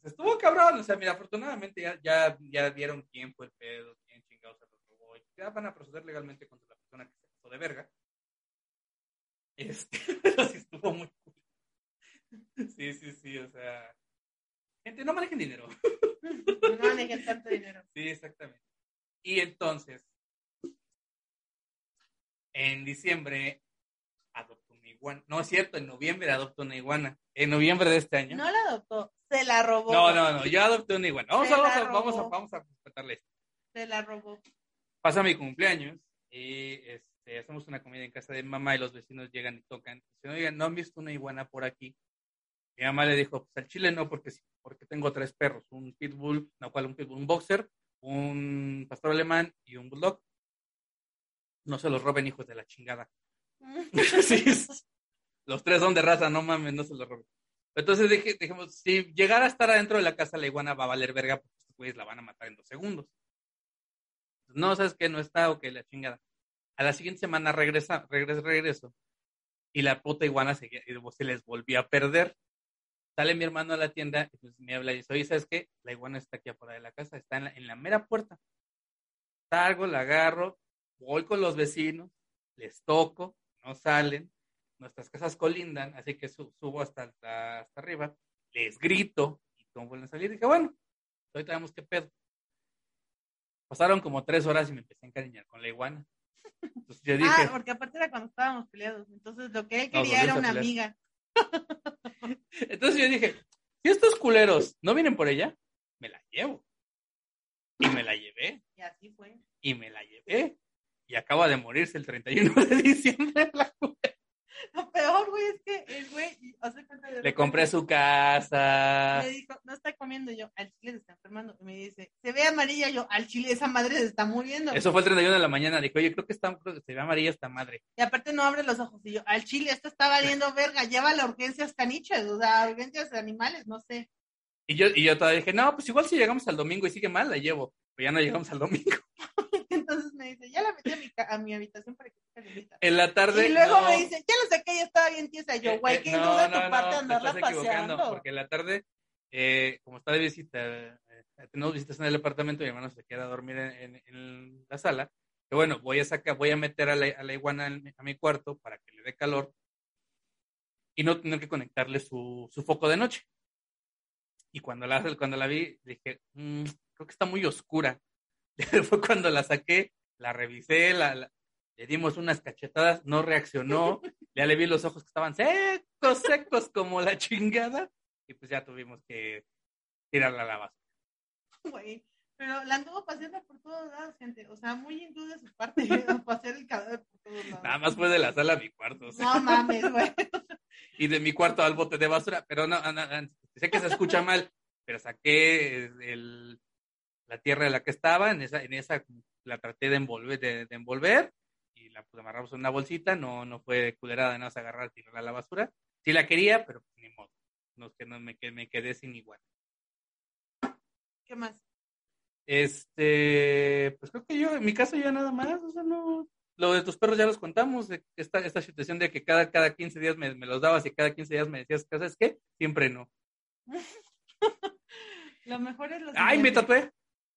pues, estuvo cabrón, o sea, mira, afortunadamente ya, ya, ya vieron quién fue el pedo, quién chingados se lo van a proceder legalmente contra la persona que se pasó de verga. Este, pero sí estuvo muy cool. Sí, sí, sí, o sea, gente, no manejen dinero. No manejen tanto dinero. Sí, exactamente. Y entonces, en diciembre adoptó una iguana. No es cierto, en noviembre adoptó una iguana. En noviembre de este año. No la adoptó, se la robó. No, no, no, yo adopté una iguana. Vamos, a, vamos, la a, vamos, a, vamos a respetarle esto. Se la robó. Pasa mi cumpleaños y este, hacemos una comida en casa de mi mamá y los vecinos llegan y tocan. Dicen, oigan, ¿no han visto una iguana por aquí? Mi mamá le dijo, pues al chile no, porque, sí, porque tengo tres perros, un pitbull, no, cual un pitbull, un boxer, un pastor alemán y un bulldog. No se los roben, hijos de la chingada. Sí, es- los tres son de raza, no mames, no se los roben. Entonces dije, dijimos, si llegara a estar adentro de la casa, la iguana va a valer verga, porque estos güeyes la van a matar en dos segundos. No, sabes que no está, ok, la chingada. A la siguiente semana regresa, regreso, regreso. Y la puta iguana se, les volvió a perder. Sale mi hermano a la tienda y pues me habla y dice, oye, ¿sabes qué? La iguana está aquí afuera de la casa, está en la, mera puerta. Salgo, la agarro, voy con los vecinos, les toco, no salen, nuestras casas colindan, así que su- subo hasta, hasta, arriba, les grito y no vuelven a salir. dije, bueno, ahorita vemos qué pedo. Pasaron como tres horas y me empecé a encariñar con la iguana. Entonces yo dije, Ah, porque aparte era cuando estábamos peleados. Entonces lo que él quería era una amiga. entonces yo dije, si estos culeros no vienen por ella, me la llevo. Y me la llevé, Y así fue. y me la llevé. Y acaba de morirse el 31 de diciembre. la culera. Lo peor, güey, es que el güey, o sea, cuenta de Le compré su casa. Me dijo, no está comiendo Y yo, al chile se está enfermando. Y me dice, se ve amarilla. Yo, al chile esa madre se está muriendo. Eso fue el 31 de la mañana. Dijo, oye, creo que está, creo que se ve amarilla esta madre. Y aparte no abre los ojos. Y yo, al chile, esto está valiendo verga. Lleva la urgencias caniches, o sea, urgencias animales, no sé. Y yo, y yo todavía dije, no, pues igual si llegamos al domingo y sigue mal, la llevo. Pero ya no llegamos al domingo. Entonces me dice, ya la metí a mi, a mi habitación para que se calentita. En la tarde. Y luego no. me dice, ya lo saqué, ya estaba bien tiesa. Yo, Eh, güey, eh, qué no, duda no, tu parte andarla paseando. porque en la tarde, eh, como está de visita, eh, tenemos visitas en el departamento, mi hermano se queda a dormir en, en- en la sala. Que bueno, voy a sacar, voy a meter a la, a la iguana en- a mi cuarto para que le dé calor y no tener que conectarle su, su foco de noche. Y cuando la, cuando la vi, dije, "Mm, creo que está muy oscura. Fue cuando la saqué, la revisé, la, la- le dimos unas cachetadas, no reaccionó, ya le vi los ojos que estaban secos, secos como la chingada, y pues ya tuvimos que tirarla a la basura. Güey, pero la anduvo paseando por todos lados, gente. O sea, muy hindú de su parte, pasear el cadáver por todos lados. Nada más fue de la sala a mi cuarto, o sea, No mames, güey. y de mi cuarto al bote de basura, pero no, no, no, sé que se escucha mal, pero saqué el, la tierra de la que estaba, en esa, en esa la traté de envolver, de, de envolver, y la pues, amarramos en una bolsita, no, no fue culerada de nada más agarrar, tirarla a la basura. Sí la quería, pero pues, ni nos, que no, me, que me quedé sin igual. ¿Qué más? Este, pues creo que yo, en mi caso ya nada más, o sea, no. Lo de tus perros ya los contamos, esta, esta situación de que cada, cada 15 días me, me los dabas y cada 15 días me decías, ¿sabes qué? Siempre no. Lo mejor es los. ¡Ay, me tatué!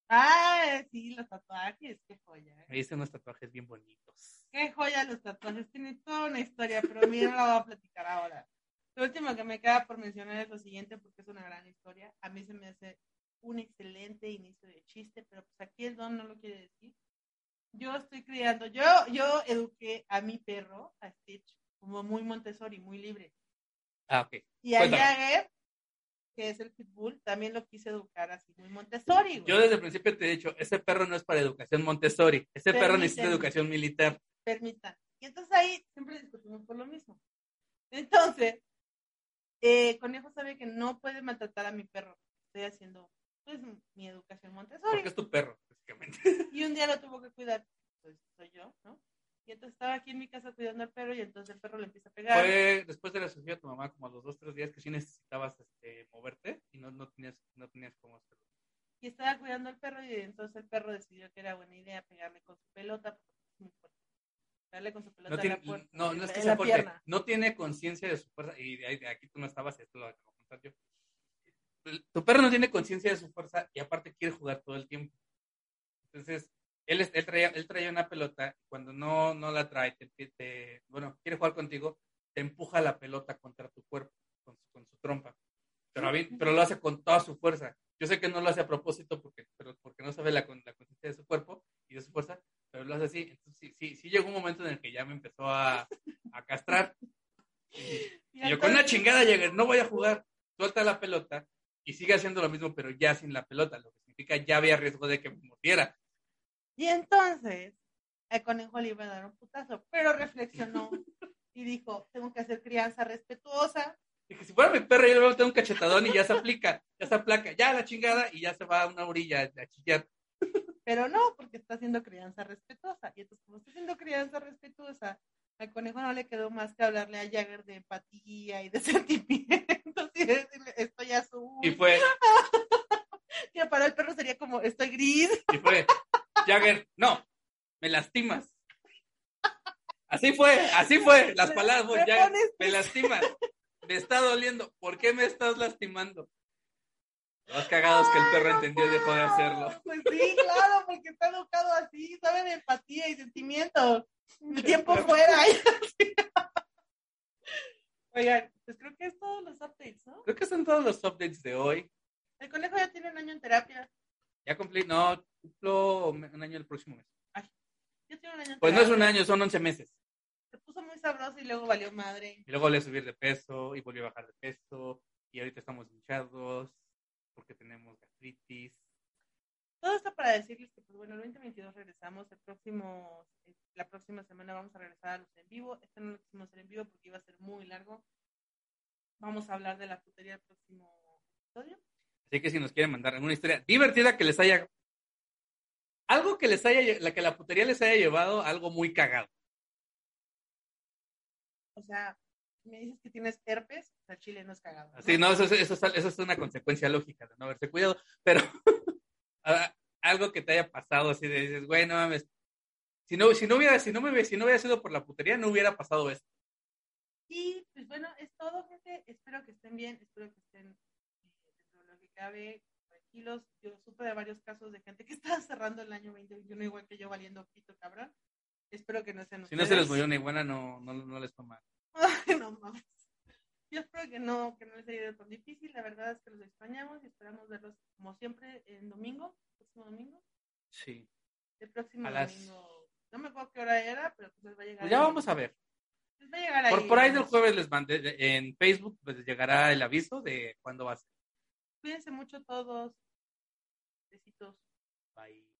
Ah, sí, los tatuajes, qué joya. ¿eh? Me hice unos tatuajes bien bonitos. Qué joya los tatuajes. Tiene toda una historia, pero mira, no la voy a platicar ahora. Lo último que me queda por mencionar es lo siguiente, porque es una gran historia. A mí se me hace un excelente inicio de chiste, pero pues aquí el don no lo quiere decir. Yo estoy criando, yo, yo eduqué a mi perro, a Stitch, como muy Montessori, muy libre. Ah, ok. Y a Cuéntame. Jagger, que es el pitbull, también lo quise educar así, muy Montessori. güey. Yo desde el principio te he dicho, ese perro no es para educación Montessori, ese perro necesita educación militar. permitan. Y entonces ahí siempre discutimos por lo mismo. Entonces, eh, Conejo sabe que no puede maltratar a mi perro. Estoy haciendo, pues, mi educación Montessori. Porque es tu perro, básicamente. Y un día lo tuvo que cuidar, pues, soy yo, ¿no? Y entonces estaba aquí en mi casa cuidando al perro y entonces el perro le empieza a pegar. Fue después de la cirugía de tu mamá, como a los dos, tres días que sí necesitabas este, moverte y no, no tenías, no tenías cómo hacerlo. Y estaba cuidando al perro y entonces el perro decidió que era buena idea pegarle con su pelota, porque es muy fuerte. Pegarle con su pelota No, la puerta, no, es que sea fuerte, pierna. no tiene conciencia de su fuerza y de aquí tú no estabas, esto lo acabo de contar yo. Tu perro no tiene conciencia de su fuerza y aparte quiere jugar todo el tiempo. Entonces, él, él, traía, él traía una pelota, cuando no, no la trae, te, bueno, quiere jugar contigo, te empuja la pelota contra tu cuerpo, con su, con su trompa. Pero, lo hace con toda su fuerza. Yo sé que no lo hace a propósito porque, pero porque no sabe la, la conciencia de su cuerpo y de su fuerza, pero lo hace así. Entonces, sí, sí, sí llegó un momento en el que ya me empezó a, a castrar. Y, yo con una entonces- chingada llegué, no voy a jugar, suelta la pelota y sigue haciendo lo mismo, pero ya sin la pelota, lo que significa ya había riesgo de que me mordiera. Y entonces el conejo le iba a dar un putazo, pero reflexionó y dijo, tengo que hacer crianza respetuosa. Dije, si fuera mi perro, yo le tengo un cachetadón y ya se aplica, ya se aplaca, ya la chingada y ya se va a una orilla a chillar. Pero no, porque está haciendo crianza respetuosa. Y entonces, como está haciendo crianza respetuosa, al conejo no le quedó más que hablarle a Jagger de empatía y de sentimientos y decirle, estoy azul. Y fue, Que para el perro sería como, estoy gris. y fue, Jagger, no, me lastimas. Así fue, así fue, las Me- palabras, me Jagger, me lastimas, me está doliendo, ¿por qué me estás lastimando? Los cagados que el perro no entendió dejó de hacerlo. Pues sí, claro, porque está educado así, sabe de empatía y sentimientos. El tiempo fuera. Oigan, pues creo que es todos los updates, ¿no? Creo que son todos los updates de hoy. El conejo ya tiene un año en terapia. Ya cumplí, no, cumplo un año el próximo mes. Ya tiene un año Pues no es un año, son 11 meses. Se puso muy sabroso y luego valió madre. Y luego volví a subir de peso y volví a bajar de peso. Y ahorita estamos hinchados porque tenemos gastritis. Todo esto para decirles que, pues bueno, el 2022 regresamos. El próximo, la próxima semana vamos a regresar a los en vivo. Este no lo quisimos hacer en vivo porque iba a ser muy largo. Vamos a hablar de la putería el próximo episodio. Así que si nos quieren mandar alguna historia divertida que les haya. Algo que les haya, la que la putería les haya llevado, algo muy cagado. O sea, me dices que tienes herpes, o sea, Chile no es cagado. ¿no? Así, no, eso, es- eso, es- eso es una consecuencia lógica de no haberse cuidado. Pero algo que te haya pasado así de dices, güey, no mames. Si no, si no hubiera, si no me si no hubiera sido por la putería, no hubiera pasado esto. Y pues bueno, es todo, gente. Espero que estén bien, espero que estén eh, dentro de lo que cabe, tranquilos. Yo supe de varios casos de gente que estaba cerrando el año 2021 igual que yo valiendo pito cabrón. Espero que no sean Si no se les murió una iguana, no, no, no les toma. No mames. Yo espero que no, que no les haya ido tan difícil. La verdad es que los extrañamos y esperamos verlos como siempre en domingo, próximo domingo. Sí. El próximo A las- domingo. No me acuerdo qué hora era, pero pues les va a llegar. Pues ya ahí. vamos a ver. Les va a llegar Por, ahí. por ahí del jueves les mandé en Facebook, pues les llegará el aviso de cuándo va a ser. Cuídense mucho todos. Besitos. Bye.